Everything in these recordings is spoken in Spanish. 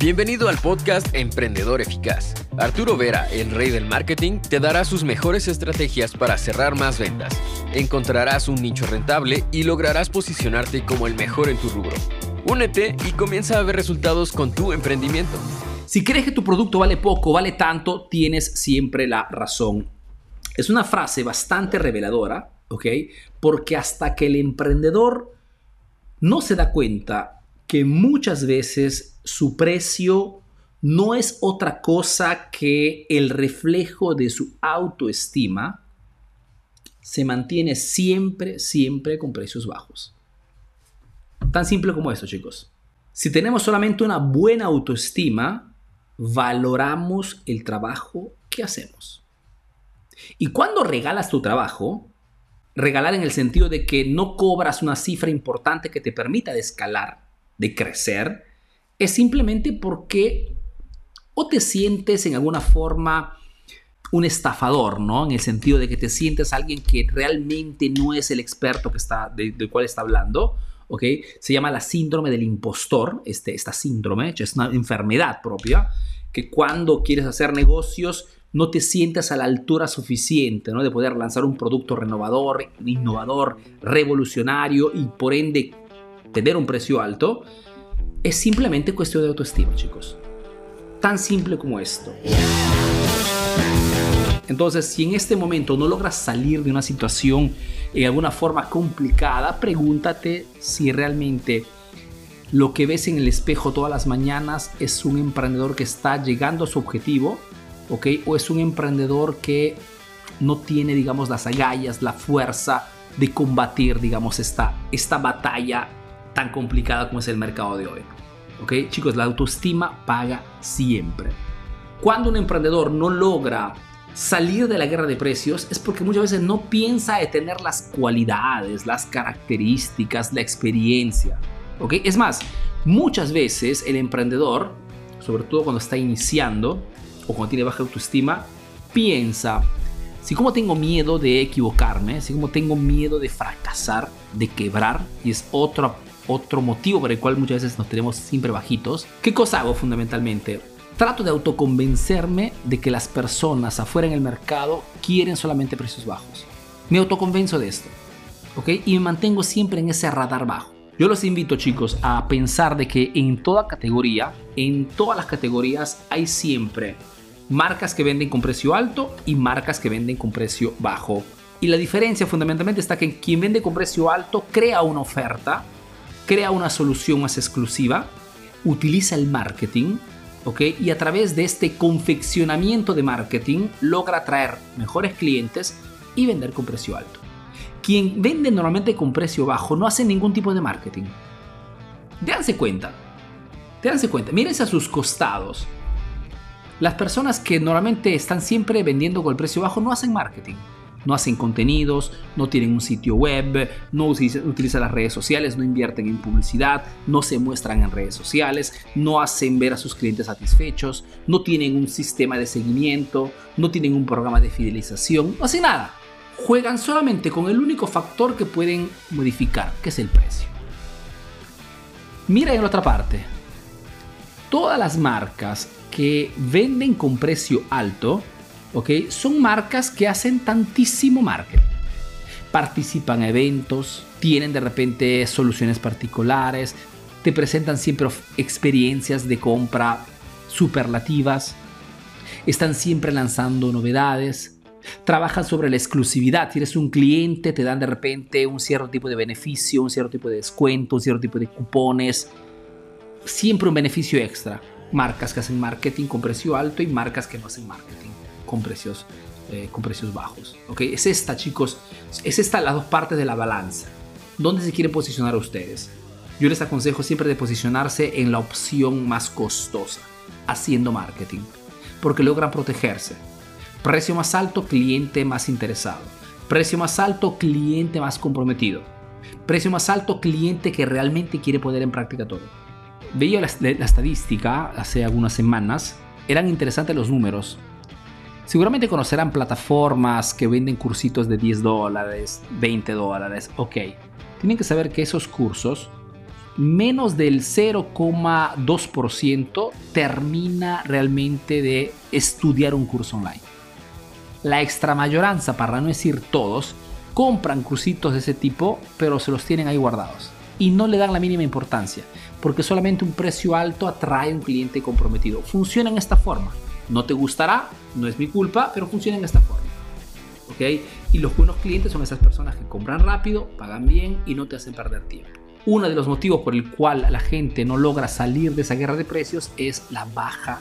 Bienvenido al podcast Emprendedor Eficaz. Arturo Vera, el rey del marketing, te dará sus mejores estrategias para cerrar más ventas. Encontrarás un nicho rentable y lograrás posicionarte como el mejor en tu rubro. Únete y comienza a ver resultados con tu emprendimiento. Si crees que tu producto vale poco, vale tanto, tienes siempre la razón. Es una frase bastante reveladora, ¿ok? Porque hasta que el emprendedor no se da cuenta que muchas veces su precio no es otra cosa que el reflejo de su autoestima, se mantiene siempre, siempre con precios bajos. Tan simple como eso, chicos. Si tenemos solamente una buena autoestima, valoramos el trabajo que hacemos. Y cuando regalas tu trabajo, regalar en el sentido de que no cobras una cifra importante que te permita escalar, de crecer, es simplemente porque o te sientes en alguna forma un estafador, ¿no? En el sentido de que te sientes alguien que realmente no es el experto que está, del cual está hablando, ¿ok? Se llama la síndrome del impostor, este, esta síndrome, es una enfermedad propia, que cuando quieres hacer negocios no te sientes a la altura suficiente, ¿no? De poder lanzar un producto renovador, innovador, revolucionario y por ende tener un precio alto, es simplemente cuestión de autoestima, chicos. Tan simple como esto. Entonces, si en este momento no logras salir de una situación en alguna forma complicada, pregúntate si realmente lo que ves en el espejo todas las mañanas es un emprendedor que está llegando a su objetivo, ¿ok? O es un emprendedor que no tiene, digamos, las agallas, la fuerza de combatir, digamos, esta, esta batalla tan complicada como es el mercado de hoy. ¿Ok? Chicos, la autoestima paga siempre. Cuando un emprendedor no logra salir de la guerra de precios es porque muchas veces no piensa de tener las cualidades, las características, la experiencia. ¿Ok? Es más, muchas veces el emprendedor, sobre todo cuando está iniciando o cuando tiene baja autoestima, piensa, si como tengo miedo de equivocarme, si como tengo miedo de fracasar, de quebrar, y es otra otro motivo por el cual muchas veces nos tenemos siempre bajitos. ¿Qué cosa hago fundamentalmente? Trato de autoconvencerme de que las personas afuera en el mercado quieren solamente precios bajos. Me autoconvenzo de esto. ¿Ok? Y me mantengo siempre en ese radar bajo. Yo los invito chicos a pensar de que en toda categoría, en todas las categorías hay siempre marcas que venden con precio alto y marcas que venden con precio bajo. Y la diferencia fundamentalmente está que quien vende con precio alto crea una oferta crea una solución más exclusiva, utiliza el marketing, ¿ok? Y a través de este confeccionamiento de marketing logra atraer mejores clientes y vender con precio alto. Quien vende normalmente con precio bajo no hace ningún tipo de marketing. Déjense cuenta, déjense cuenta, mírense a sus costados. Las personas que normalmente están siempre vendiendo con el precio bajo no hacen marketing no hacen contenidos, no tienen un sitio web, no utilizan las redes sociales, no invierten en publicidad, no se muestran en redes sociales, no hacen ver a sus clientes satisfechos, no tienen un sistema de seguimiento, no tienen un programa de fidelización, no hacen nada. Juegan solamente con el único factor que pueden modificar, que es el precio. Mira en la otra parte. Todas las marcas que venden con precio alto ¿ok? Son marcas que hacen tantísimo marketing. Participan en eventos, tienen de repente soluciones particulares, te presentan siempre experiencias de compra superlativas, están siempre lanzando novedades, trabajan sobre la exclusividad. Si eres un cliente, te dan de repente un cierto tipo de beneficio, un cierto tipo de descuento, un cierto tipo de cupones, siempre un beneficio extra. Marcas que hacen marketing con precio alto y marcas que no hacen marketing con precios, eh, con precios bajos. ¿ok? Es esta, chicos, es esta las dos partes de la balanza. ¿Dónde se quieren posicionar ustedes? Yo les aconsejo siempre de posicionarse en la opción más costosa, haciendo marketing, porque logran protegerse. Precio más alto, cliente más interesado. Precio más alto, cliente más comprometido. Precio más alto, cliente que realmente quiere poner en práctica todo. Veía la estadística hace algunas semanas, eran interesantes los números. Seguramente conocerán plataformas que venden cursitos de 10 dólares, 20 dólares, ok. Tienen que saber que esos cursos menos del 0,2% termina realmente de estudiar un curso online. La extra mayoranza, para no decir todos, compran cursitos de ese tipo, pero se los tienen ahí guardados. Y no le dan la mínima importancia, porque solamente un precio alto atrae a un cliente comprometido. Funciona en esta forma. No te gustará, no es mi culpa, pero funciona en esta forma. ¿Ok? Y los buenos clientes son esas personas que compran rápido, pagan bien y no te hacen perder tiempo. Uno de los motivos por el cual la gente no logra salir de esa guerra de precios es la baja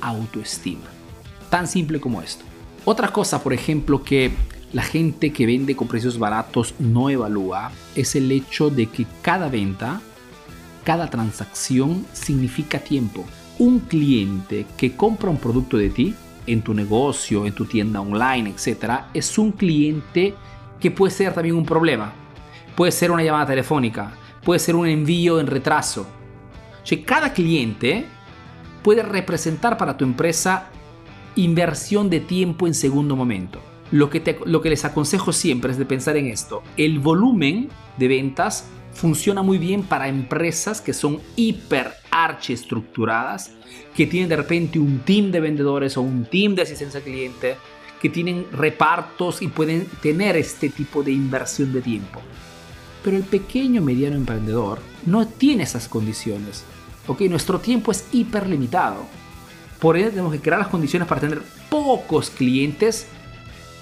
autoestima. Tan simple como esto. Otra cosa, por ejemplo, que la gente que vende con precios baratos no evalúa es el hecho de que cada venta, cada transacción significa tiempo. Un cliente que compra un producto de ti en tu negocio, en tu tienda online, etc., es un cliente que puede ser también un problema. Puede ser una llamada telefónica, puede ser un envío en retraso. O cada cliente puede representar para tu empresa inversión de tiempo en segundo momento. Lo que, lo que les aconsejo siempre es de pensar en esto. El volumen de ventas funciona muy bien para empresas que son hiper archi estructuradas, que tienen de repente un team de vendedores o un team de asistencia al cliente, que tienen repartos y pueden tener este tipo de inversión de tiempo. Pero el pequeño mediano emprendedor no tiene esas condiciones. ¿ok? Nuestro tiempo es hiper limitado. Por ello tenemos que crear las condiciones para tener pocos clientes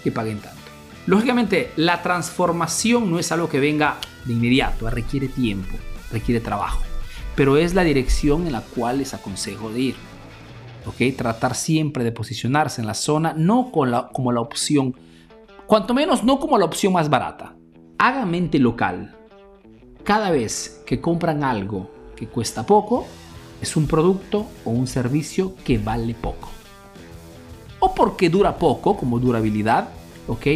que paguen tanto. Lógicamente, la transformación no es algo que venga de inmediato, requiere tiempo, requiere trabajo, pero es la dirección en la cual les aconsejo de ir. ¿ok? Tratar siempre de posicionarse en la zona, no como la opción, cuanto menos no como la opción más barata. Hagan mente local. Cada vez que compran algo que cuesta poco, es un producto o un servicio que vale poco. O porque dura poco, como durabilidad, ¿ok?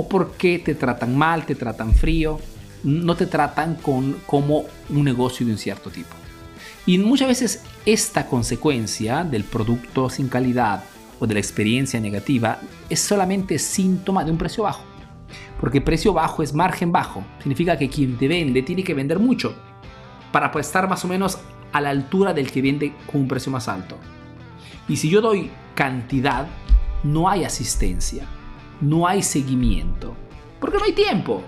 O porque te tratan mal, te tratan frío, no te tratan con, como un negocio de un cierto tipo. Y muchas veces esta consecuencia del producto sin calidad o de la experiencia negativa es solamente síntoma de un precio bajo. Porque precio bajo es margen bajo. Significa que quien te vende tiene que vender mucho para estar más o menos a la altura del que vende con un precio más alto. Y si yo doy cantidad, no hay asistencia, no hay seguimiento, porque no hay tiempo,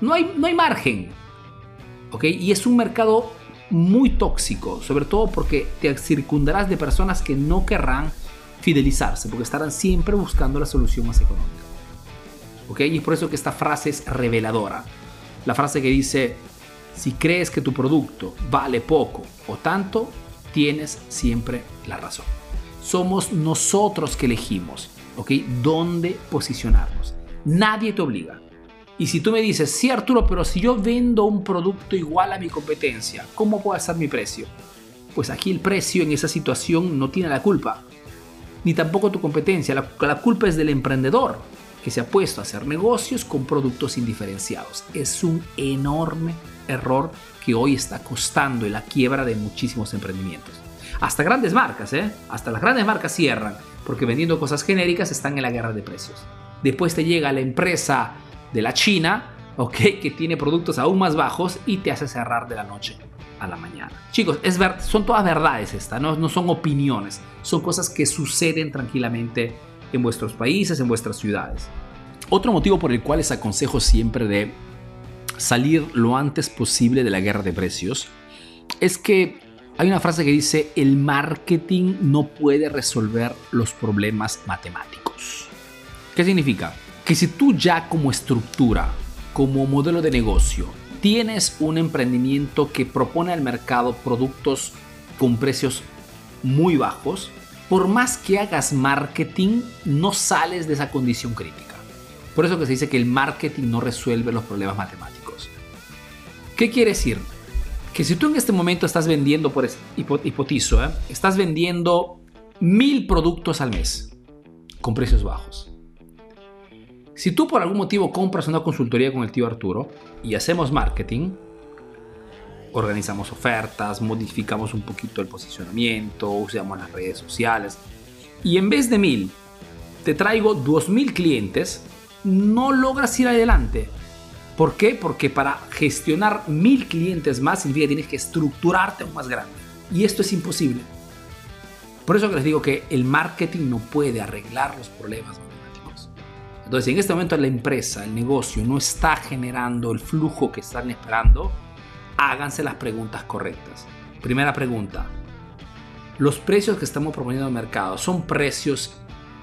no hay, no hay margen. ¿Ok? Y es un mercado muy tóxico, sobre todo porque te circundarás de personas que no querrán fidelizarse, porque estarán siempre buscando la solución más económica. ¿Ok? Y es por eso que esta frase es reveladora. La frase que dice, si crees que tu producto vale poco o tanto, tienes siempre la razón. Somos nosotros que elegimos, ¿ok? ¿Dónde posicionarnos? Nadie te obliga. Y si tú me dices, sí Arturo, pero si yo vendo un producto igual a mi competencia, ¿cómo puedo hacer mi precio? Pues aquí el precio en esa situación no tiene la culpa, ni tampoco tu competencia. La, la culpa es del emprendedor que se ha puesto a hacer negocios con productos indiferenciados. Es un enorme error que hoy está costando la quiebra de muchísimos emprendimientos. Hasta grandes marcas, ¿eh? Hasta las grandes marcas cierran, porque vendiendo cosas genéricas están en la guerra de precios. Después te llega la empresa de la China, ¿ok? Que tiene productos aún más bajos y te hace cerrar de la noche a la mañana. Chicos, es ver, son todas verdades estas, ¿no? no son opiniones, son cosas que suceden tranquilamente en vuestros países, en vuestras ciudades. Otro motivo por el cual les aconsejo siempre de salir lo antes posible de la guerra de precios es que hay una frase que dice, el marketing no puede resolver los problemas matemáticos. ¿Qué significa? Que si tú ya como estructura, como modelo de negocio, tienes un emprendimiento que propone al mercado productos con precios muy bajos, por más que hagas marketing, no sales de esa condición crítica. Por eso que se dice que el marketing no resuelve los problemas matemáticos. ¿Qué quiere decir? Que si tú en este momento estás vendiendo, por hipotizo, ¿eh? estás vendiendo mil productos al mes con precios bajos. Si tú por algún motivo compras una consultoría con el tío Arturo y hacemos marketing, organizamos ofertas, modificamos un poquito el posicionamiento, usamos las redes sociales y en vez de mil te traigo dos mil clientes, no logras ir adelante ¿Por qué? Porque para gestionar mil clientes más significa que tienes que estructurarte aún más grande. Y esto es imposible. Por eso que les digo que el marketing no puede arreglar los problemas matemáticos. Entonces, en este momento la empresa, el negocio no está generando el flujo que están esperando, háganse las preguntas correctas. Primera pregunta. Los precios que estamos proponiendo en el mercado son precios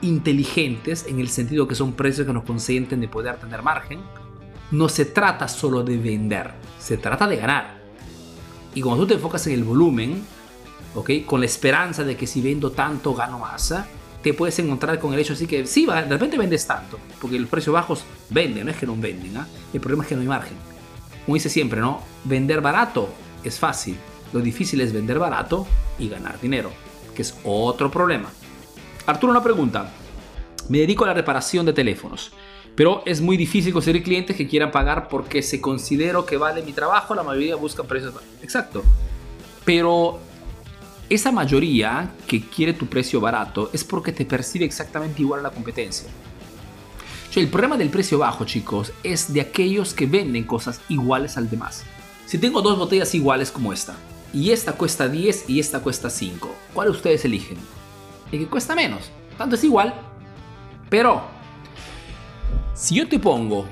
inteligentes en el sentido que son precios que nos consienten de poder tener margen. No se trata solo de vender, se trata de ganar. Y cuando tú te enfocas en el volumen, ¿ok? Con la esperanza de que si vendo tanto gano más, te puedes encontrar con el hecho así que sí, de repente vendes tanto, porque los precios bajos venden, no es que no venden, ¿ah? el problema es que no hay margen. Como dice siempre, ¿no? Vender barato es fácil, lo difícil es vender barato y ganar dinero, que es otro problema. Arturo, una pregunta. Me dedico a la reparación de teléfonos, pero es muy difícil conseguir clientes que quieran pagar porque se considero que vale mi trabajo. La mayoría buscan precios. Exacto. Pero esa mayoría que quiere tu precio barato es porque te percibe exactamente igual a la competencia. el problema del precio bajo, chicos, es de aquellos que venden cosas iguales al demás. Si tengo dos botellas iguales como esta, y esta cuesta 10 y esta cuesta 5, ¿cuál ustedes eligen? El que cuesta menos. Tanto es igual. Pero, si yo te pongo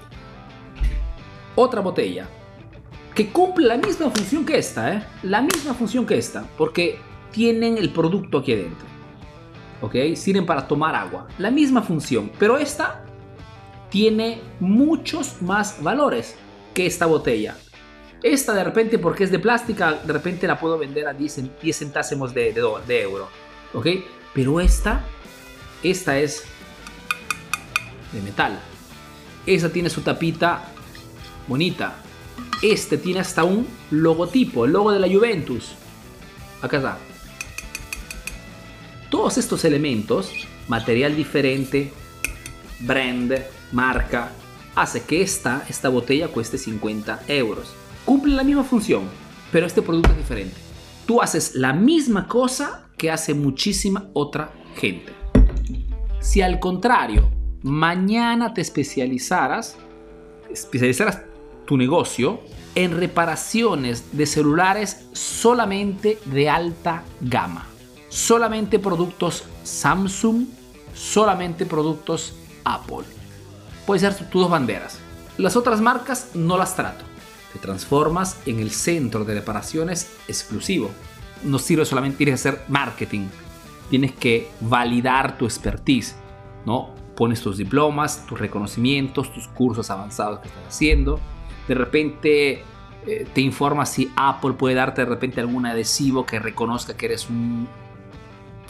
otra botella que cumple la misma función que esta, ¿eh? la misma función que esta, porque tienen el producto aquí adentro. ¿Ok? Sirven para tomar agua. La misma función, pero esta tiene muchos más valores que esta botella. Esta de repente, porque es de plástica, de repente la puedo vender a 10, centésimos de, de, euro. ¿Ok? Pero esta, esta es de metal. Esta tiene su tapita bonita. Este tiene hasta un logotipo, el logo de la Juventus. Acá está. Todos estos elementos, material diferente, brand, marca, hace que esta, esta botella cueste 50 euros. Cumple la misma función, pero este producto es diferente. Tú haces la misma cosa que hace muchísima otra gente. Si al contrario, mañana te especializaras, especializaras tu negocio en reparaciones de celulares solamente de alta gama solamente productos Samsung, solamente productos Apple. Puede ser tus dos banderas. Las otras marcas no las trato. Te transformas en el centro de reparaciones exclusivo. No sirve solamente, tienes que hacer marketing. Tienes que validar tu expertise, ¿no? Pones tus diplomas, tus reconocimientos, tus cursos avanzados que estás haciendo. De repente eh, te informas si Apple puede darte de repente algún adhesivo que reconozca que eres un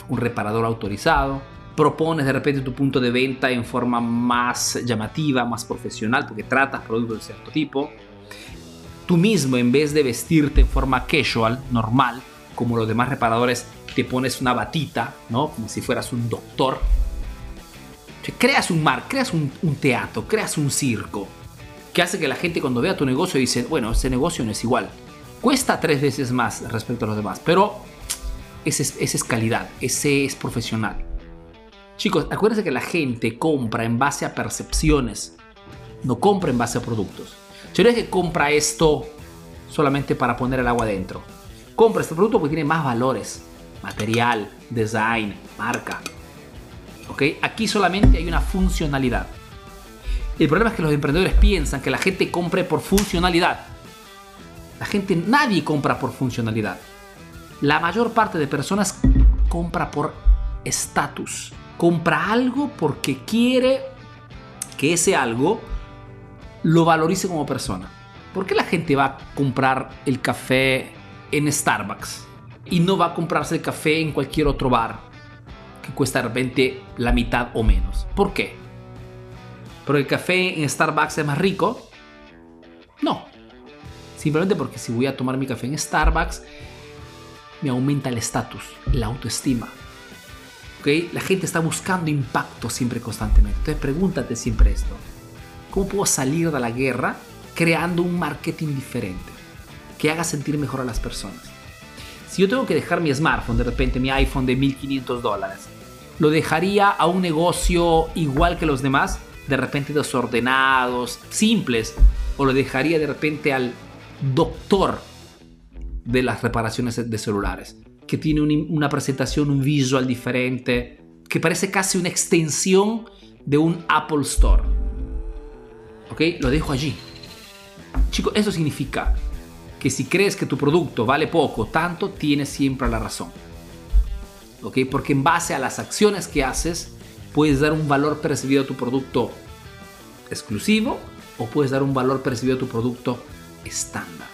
un reparador autorizado, propones de repente tu punto de venta en forma más llamativa, más profesional, porque tratas productos de cierto tipo. Tú mismo, en vez de vestirte en forma casual, normal, como los demás reparadores, te pones una batita, ¿no? Como si fueras un doctor. Creas un mar, creas un, teatro, creas un circo, que hace que la gente cuando vea tu negocio dice, bueno, ese negocio no es igual. Cuesta tres veces más respecto a los demás, pero ese es, calidad, ese es profesional. Chicos, acuérdense que la gente compra en base a percepciones, no compra en base a productos. Si no es que compra esto solamente para poner el agua dentro. Compra este producto porque tiene más valores. Material, design, marca. ¿Ok? Aquí solamente hay una funcionalidad. El problema es que los emprendedores piensan que la gente compre por funcionalidad. La gente, nadie compra por funcionalidad. La mayor parte de personas compra por estatus. Compra algo porque quiere que ese algo lo valorice como persona. ¿Por qué la gente va a comprar el café en Starbucks y no va a comprarse el café en cualquier otro bar que cuesta de repente la mitad o menos? ¿Por qué? ¿Porque el café en Starbucks es más rico? No. Simplemente porque si voy a tomar mi café en Starbucks me aumenta el estatus, la autoestima. ¿Okay? La gente está buscando impacto siempre constantemente. Entonces pregúntate siempre esto. ¿Cómo puedo salir de la guerra creando un marketing diferente que haga sentir mejor a las personas? Si yo tengo que dejar mi smartphone, de repente mi iPhone de 1500 dólares, ¿lo dejaría a un negocio igual que los demás? De repente desordenados, simples, o lo dejaría de repente al doctor de las reparaciones de celulares, que tiene una presentación, un visual diferente, que parece casi una extensión de un Apple Store. ¿Ok? Lo dejo allí. Chicos, eso significa que si crees que tu producto vale poco, tanto, tienes siempre la razón. ¿Ok? Porque en base a las acciones que haces, puedes dar un valor percibido a tu producto exclusivo o puedes dar un valor percibido a tu producto estándar.